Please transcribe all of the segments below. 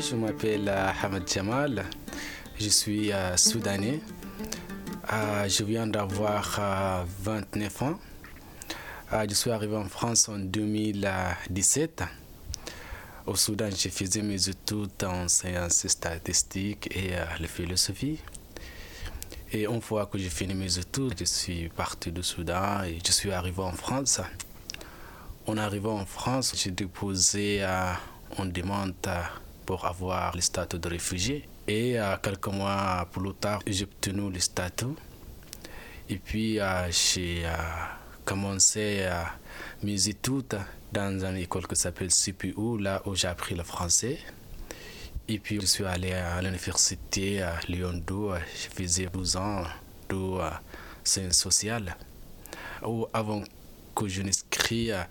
je m'appelle Hamad Jamal. Je suis soudanais. je viens d'avoir 29 ans. je suis arrivé en France en 2017. Au Soudan, j'ai fait mes études en sciences statistiques et la philosophie. Et une fois que j'ai fini mes études, je suis parti du Soudan et je suis arrivé en France. En arrivant en France, j'ai déposé une demande pour avoir le statut de réfugié. Et quelques mois plus tard, j'ai obtenu le statut. Et puis, j'ai commencé mes études dans une école qui s'appelle CPU, là où j'ai appris le français. Et puis je suis allé à l'université à Lyon 2, je faisais 12 ans de sciences sociales. Avant que je n'inscris à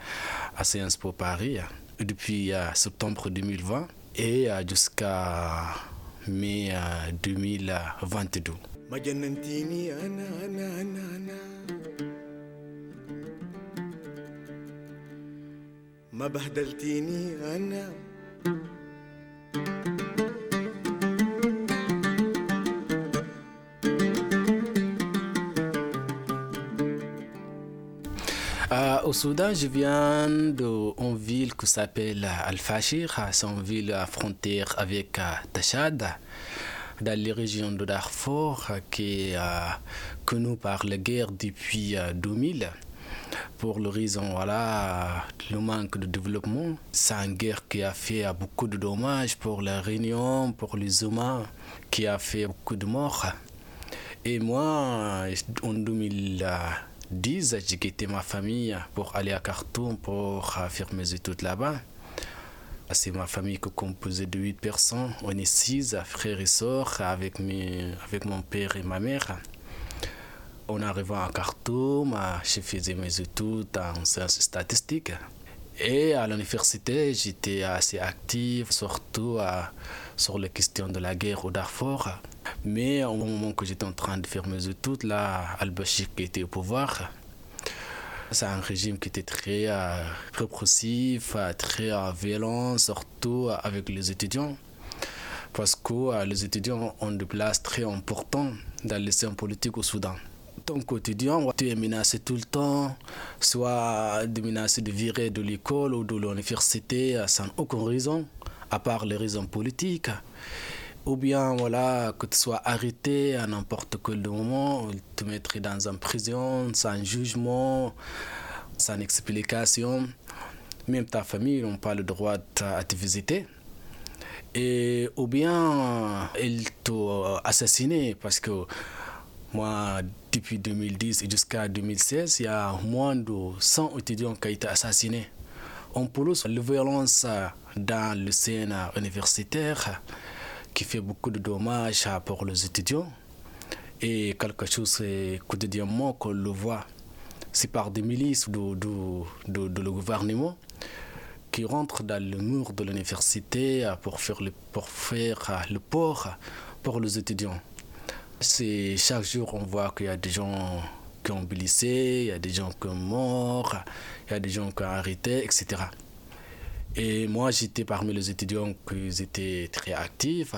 Sciences Po Paris, depuis septembre 2020 et jusqu'à mai 2022. ما بهدلتيني انا au Soudan, je viens d'une ville qui s'appelle Al-Fashir. C'est une ville à frontière avec Tachad, dans les régions de Darfour, qui est connue par la guerre depuis 2000 pour le raison voilà le manque de développement c'est une guerre qui a fait beaucoup de dommages pour la Réunion pour les humains qui a fait beaucoup de morts et moi en 2010 j'ai quitté ma famille pour aller à Khartoum pour faire mes études là-bas c'est ma famille qui composée de 8 personnes. On est 6 frères et sœurs avec, avec mon père et ma mère. En arrivant à Khartoum, je faisais mes études en sciences statistiques. Et à l'université, j'étais assez actif, surtout sur les questions de la guerre au Darfour. Mais au moment que j'étais en train de faire mes études, là, Al-Bashir qui était au pouvoir, c'est un régime qui était très euh, répressif, très euh, violent, surtout avec les étudiants. Parce que euh, les étudiants ont des places très importantes dans les scènes politiques au Soudan ton quotidien, tu es menacé tout le temps, soit de menacé de virer de l'école ou de l'université sans aucune raison, à part les raisons politiques. Ou bien voilà, que tu sois arrêté à n'importe quel moment, te mettre dans une prison sans jugement, sans explication. Même ta famille n'a pas le droit à te visiter. Et, ou bien ils t'ont assassiné parce que moi, depuis 2010 jusqu'à 2016, il y a moins de 100 étudiants qui ont été assassinés. En plus, la violence dans le scène universitaire qui fait beaucoup de dommages pour les étudiants et quelque chose quotidiennement qu'on le voit. C'est par des milices de, le gouvernement qui rentrent dans le mur de l'université pour faire le, pour faire le port pour les étudiants. C'est chaque jour on voit qu'il y a des gens qui ont blessé, il y a des gens qui sont morts, il y a des gens qui ont arrêté, etc. Et moi j'étais parmi les étudiants qui étaient très actifs.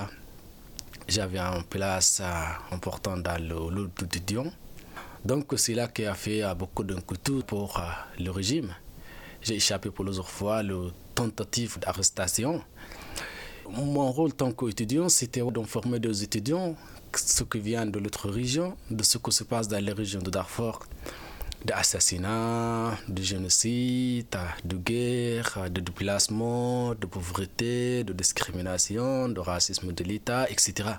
J'avais une place importante dans le d'étudiants. Donc c'est là qui a fait beaucoup de coups pour le régime. J'ai échappé plusieurs fois le tentative d'arrestation. Mon rôle tant qu'étudiant, c'était d'informer des étudiants ce qui vient de l'autre région, de ce qui se passe dans les régions de Darfour, d'assassinats, de génocide, de guerre, de déplacement, de pauvreté, de discrimination, de racisme de l'État, etc.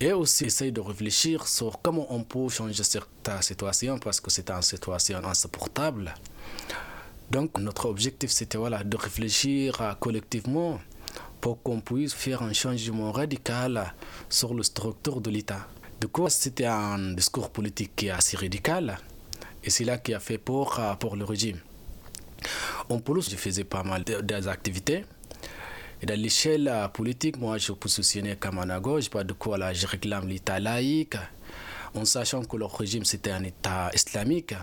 Et aussi essayer de réfléchir sur comment on peut changer cette situation parce que c'est une situation insupportable. Donc notre objectif c'était voilà, de réfléchir collectivement pour qu'on puisse faire un changement radical sur la structure de l'État. Du coup, c'était un discours politique assez radical et c'est là qui a fait peur pour le régime. En plus, je faisais pas mal d'activités. Et dans l'échelle politique, moi, je comme un à gauche, pas de quoi là, je réclame l'État laïque, en sachant que le régime c'était un État islamique.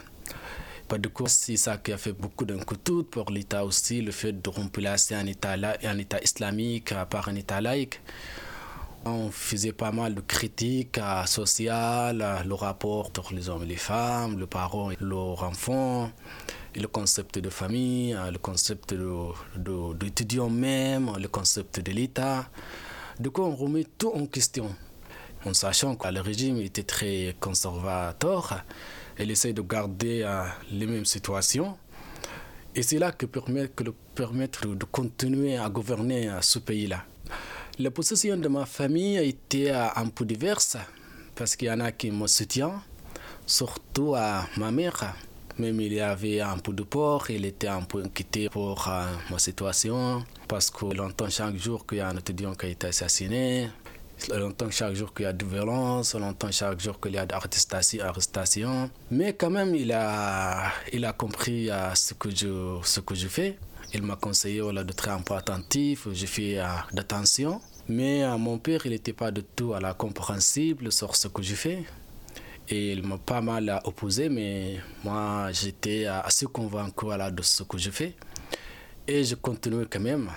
Pas de coup, c'est ça qui a fait beaucoup d'inquiétude pour l'État aussi, le fait de remplacer un État, un État islamique par un État laïque. On faisait pas mal de critiques sociales, le rapport entre les hommes et les femmes, le parent et leurs enfants, le concept de famille, le concept d'étudiant même, le concept de l'État. Du coup, on remet tout en question, en sachant que le régime était très conservateur. Elle essaie de garder les mêmes situations. Et c'est là que permet, que le permettre de continuer à gouverner ce pays-là. La position de ma famille a été un peu diverse parce qu'il y en a qui me soutiennent, surtout à ma mère. Même il y avait un peu de peur, il était un peu inquiété pour ma situation parce que longtemps chaque jour qu'il y a un étudiant qui a été assassiné, on entend chaque jour qu'il y a de violence, on entend chaque jour qu'il y a d'arrestations. Mais quand même, il a, il a compris euh, ce, que je, ce que je fais. Il m'a conseillé voilà, de un peu attentif, je fais euh, d'attention. Mais euh, mon père, il n'était pas du tout à la compréhensible sur ce que je fais. Et il m'a pas mal opposé, mais moi, j'étais assez convaincu de ce que je fais. Et je continue quand même.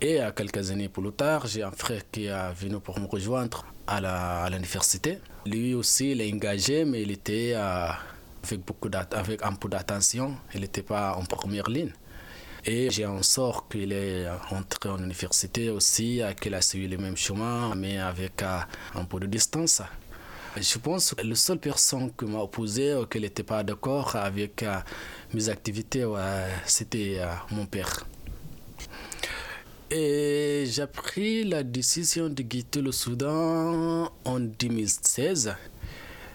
Et à quelques années plus tard, j'ai un frère qui est venu pour me rejoindre à l'université. Lui aussi, il est engagé, mais il était euh, avec, beaucoup avec un peu d'attention. Il n'était pas en première ligne. Et j'ai un sort qu'il est entré en université aussi, euh, qu'il a suivi le même chemin, mais avec euh, un peu de distance. Je pense que la seule personne qui m'a opposé ou qui n'était pas d'accord avec mes activités, c'était mon père. Et j'ai pris la décision de quitter le Soudan en 2016.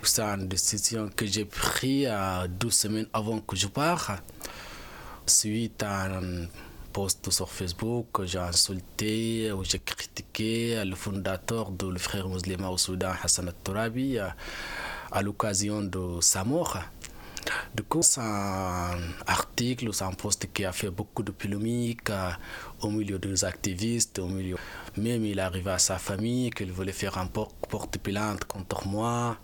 C'est une décision que j'ai prise 12 semaines avant que je parte. Suite à un post sur Facebook, j'ai insulté ou j'ai critiqué le fondateur de le frère musulman au Soudan, Hassan al-Tourabi, à l'occasion de sa mort. Du coup, c'est un article, c'est un post qui a fait beaucoup de polémiques euh, au milieu des activistes, au milieu. Même il arrivé à sa famille qu'il voulait faire un porte-plainte contre moi.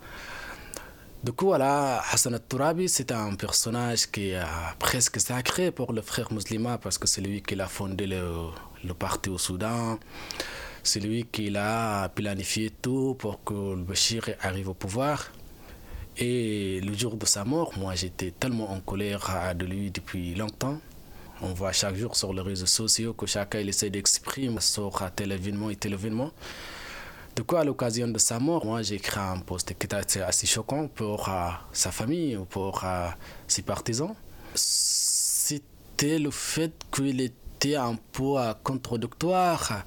Du coup, voilà, Hassan al-Tourabi, c'est un personnage qui est presque sacré pour le frère musulman parce que c'est lui qui a fondé le, le parti au Soudan. C'est lui qui a planifié tout pour que le Bachir arrive au pouvoir. Et le jour de sa mort, moi j'étais tellement en colère de lui depuis longtemps. On voit chaque jour sur les réseaux sociaux que chacun essaie d'exprimer sur tel événement et tel événement. Du coup, à l'occasion de sa mort, moi j'ai écrit un post qui était assez choquant pour euh, sa famille ou pour euh, ses partisans. C'était le fait qu'il était un peu euh, contradictoire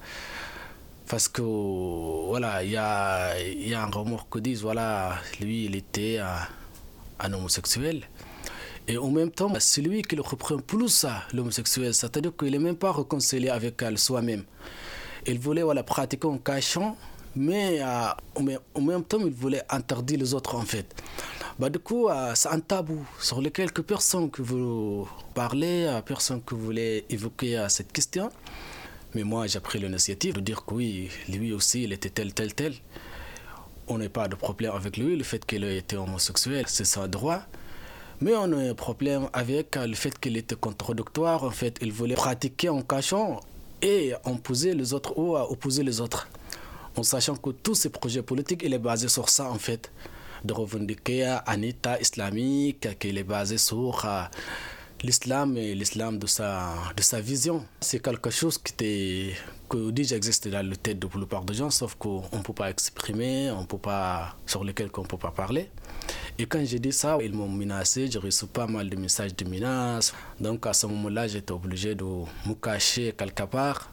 parce que voilà, il y a, y a un remords qui dit voilà, lui il était un, homosexuel. Et en même temps, c'est lui qui le reprend plus l'homosexuel, c'est-à-dire qu'il n'est même pas réconcilié avec soi-même. Il voulait voilà, pratiquer en cachant, mais euh, en même temps, il voulait interdire les autres en fait. Bah, du coup, euh, c'est un tabou sur lequel personne que vous parlez, euh, personne que vous voulez évoquer cette question. Mais moi, j'ai pris l'initiative de dire que oui, lui aussi, il était tel, tel, tel. On n'a pas de problème avec lui, le fait qu'il ait été homosexuel, c'est son droit. Mais on a un problème avec le fait qu'il était contradictoire. En fait, il voulait pratiquer en cachant et opposer les autres ou opposer les autres. En sachant que tous ces projets politiques, il est basé sur ça, en fait. De revendiquer un État islamique, qu'il est basé sur euh, l'islam et l'islam de sa, de sa vision. C'est quelque chose qui était, que déjà existe dans la tête de la plupart des gens, sauf qu'on ne peut pas exprimer, on peut pas, sur lesquels on ne peut pas parler. Et quand j'ai dit ça, ils m'ont menacé, j'ai reçu pas mal de messages de menaces. Donc à ce moment-là, j'étais obligé de me cacher quelque part.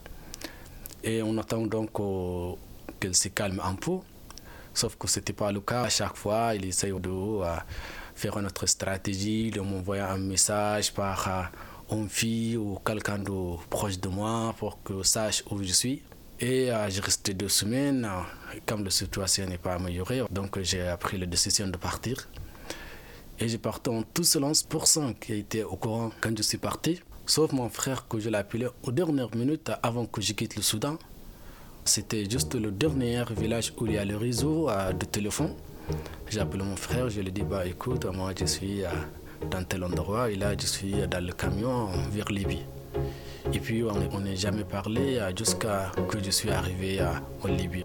Et on attend donc qu'elle se calme un peu. Sauf que ce n'était pas le cas. À chaque fois, il essaye de... Euh, faire notre stratégie, de m'envoyer un message par euh, une fille ou quelqu'un de proche de moi pour que sache où je suis. Et euh, j'ai resté deux semaines. Comme la situation n'est pas améliorée, donc j'ai pris la décision de partir. Et j'ai parti en tout seul 11% qui été au courant quand je suis parti. Sauf mon frère que je l'ai appelé aux dernières minutes avant que je quitte le Soudan. C'était juste le dernier village où il y a le réseau euh, de téléphone. J'ai appelé mon frère, je lui dit bah écoute, moi je suis dans tel endroit et là je suis dans le camion vers Libye. Et puis on n'est jamais parlé jusqu'à que je suis arrivé en Libye.